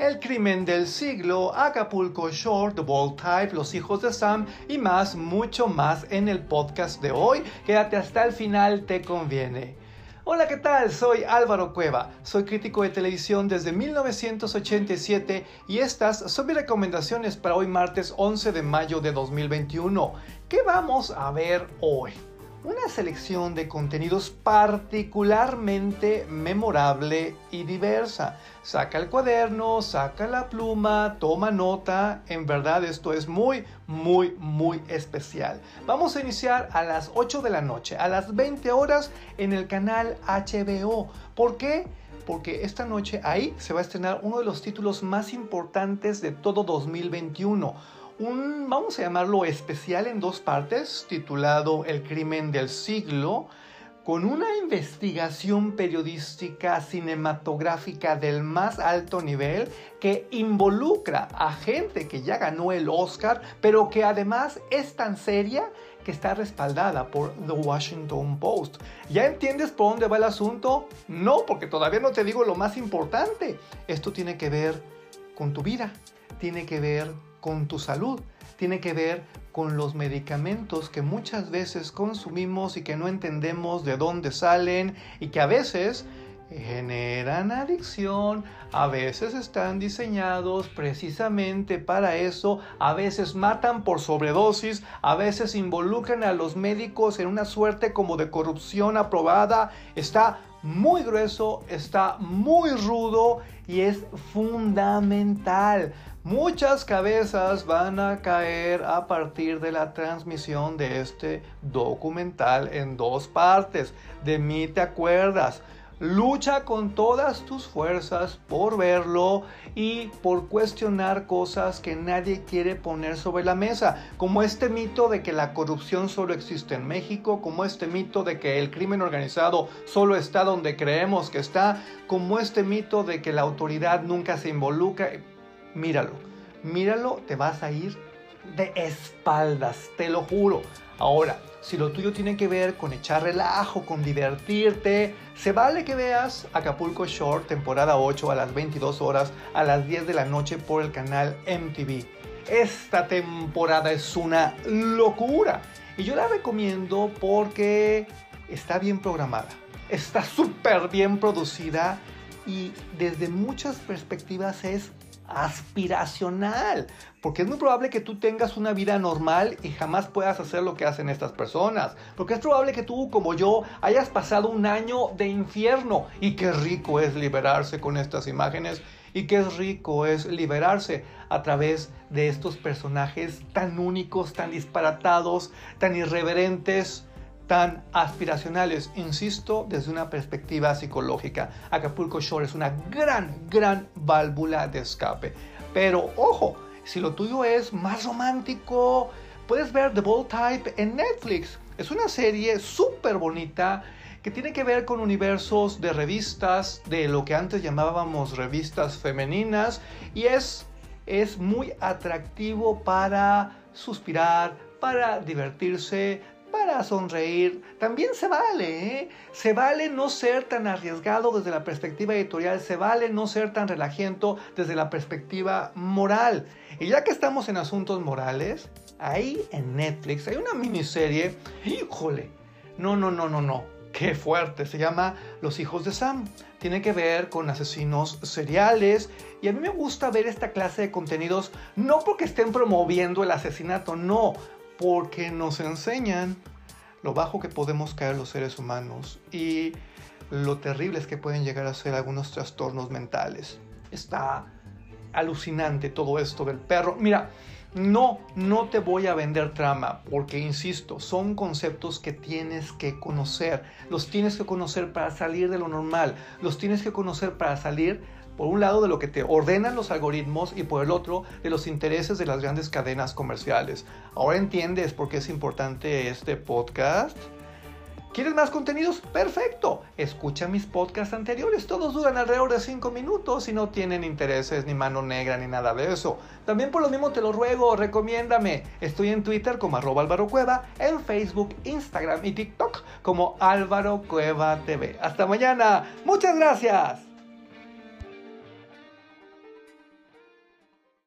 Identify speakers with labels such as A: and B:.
A: El crimen del siglo, Acapulco Short, The Bold Type, Los hijos de Sam y más, mucho más en el podcast de hoy. Quédate hasta el final, te conviene. Hola, ¿qué tal? Soy Álvaro Cueva, soy crítico de televisión desde 1987 y estas son mis recomendaciones para hoy martes 11 de mayo de 2021. ¿Qué vamos a ver hoy? Una selección de contenidos particularmente memorable y diversa. Saca el cuaderno, saca la pluma, toma nota. En verdad esto es muy, muy, muy especial. Vamos a iniciar a las 8 de la noche, a las 20 horas en el canal HBO. ¿Por qué? Porque esta noche ahí se va a estrenar uno de los títulos más importantes de todo 2021 un, vamos a llamarlo especial en dos partes, titulado El crimen del siglo, con una investigación periodística cinematográfica del más alto nivel que involucra a gente que ya ganó el Oscar, pero que además es tan seria que está respaldada por The Washington Post. ¿Ya entiendes por dónde va el asunto? No, porque todavía no te digo lo más importante. Esto tiene que ver con tu vida, tiene que ver con tu salud, tiene que ver con los medicamentos que muchas veces consumimos y que no entendemos de dónde salen y que a veces generan adicción, a veces están diseñados precisamente para eso, a veces matan por sobredosis, a veces involucran a los médicos en una suerte como de corrupción aprobada, está muy grueso, está muy rudo y es fundamental. Muchas cabezas van a caer a partir de la transmisión de este documental en dos partes. De mí te acuerdas. Lucha con todas tus fuerzas por verlo y por cuestionar cosas que nadie quiere poner sobre la mesa, como este mito de que la corrupción solo existe en México, como este mito de que el crimen organizado solo está donde creemos que está, como este mito de que la autoridad nunca se involucra. Míralo, míralo, te vas a ir de espaldas, te lo juro. Ahora, si lo tuyo tiene que ver con echar relajo, con divertirte, se vale que veas Acapulco Short, temporada 8 a las 22 horas, a las 10 de la noche por el canal MTV. Esta temporada es una locura y yo la recomiendo porque está bien programada, está súper bien producida y desde muchas perspectivas es aspiracional, porque es muy probable que tú tengas una vida normal y jamás puedas hacer lo que hacen estas personas, porque es probable que tú, como yo, hayas pasado un año de infierno y qué rico es liberarse con estas imágenes y qué rico es liberarse a través de estos personajes tan únicos, tan disparatados, tan irreverentes, tan aspiracionales, insisto, desde una perspectiva psicológica. Acapulco Shore es una gran, gran válvula de escape. Pero ojo, si lo tuyo es más romántico, puedes ver The Bold Type en Netflix. Es una serie súper bonita que tiene que ver con universos de revistas, de lo que antes llamábamos revistas femeninas, y es, es muy atractivo para suspirar, para divertirse, para sonreír. También se vale, ¿eh? Se vale no ser tan arriesgado desde la perspectiva editorial, se vale no ser tan relajiento desde la perspectiva moral. Y ya que estamos en asuntos morales, ahí en Netflix hay una miniserie, híjole, no, no, no, no, no, qué fuerte, se llama Los hijos de Sam. Tiene que ver con asesinos seriales y a mí me gusta ver esta clase de contenidos no porque estén promoviendo el asesinato, no, porque nos enseñan lo bajo que podemos caer los seres humanos y lo terribles que pueden llegar a ser algunos trastornos mentales. Está alucinante todo esto del perro. Mira, no, no te voy a vender trama, porque insisto, son conceptos que tienes que conocer. Los tienes que conocer para salir de lo normal. Los tienes que conocer para salir por un lado de lo que te ordenan los algoritmos y por el otro de los intereses de las grandes cadenas comerciales. Ahora entiendes por qué es importante este podcast. ¿Quieres más contenidos? Perfecto. Escucha mis podcasts anteriores. Todos duran alrededor de 5 minutos y no tienen intereses ni mano negra ni nada de eso. También por lo mismo te lo ruego, recomiéndame. Estoy en Twitter como arroba Álvaro Cueva, en Facebook, Instagram y TikTok como Álvaro Cueva TV. Hasta mañana. Muchas gracias.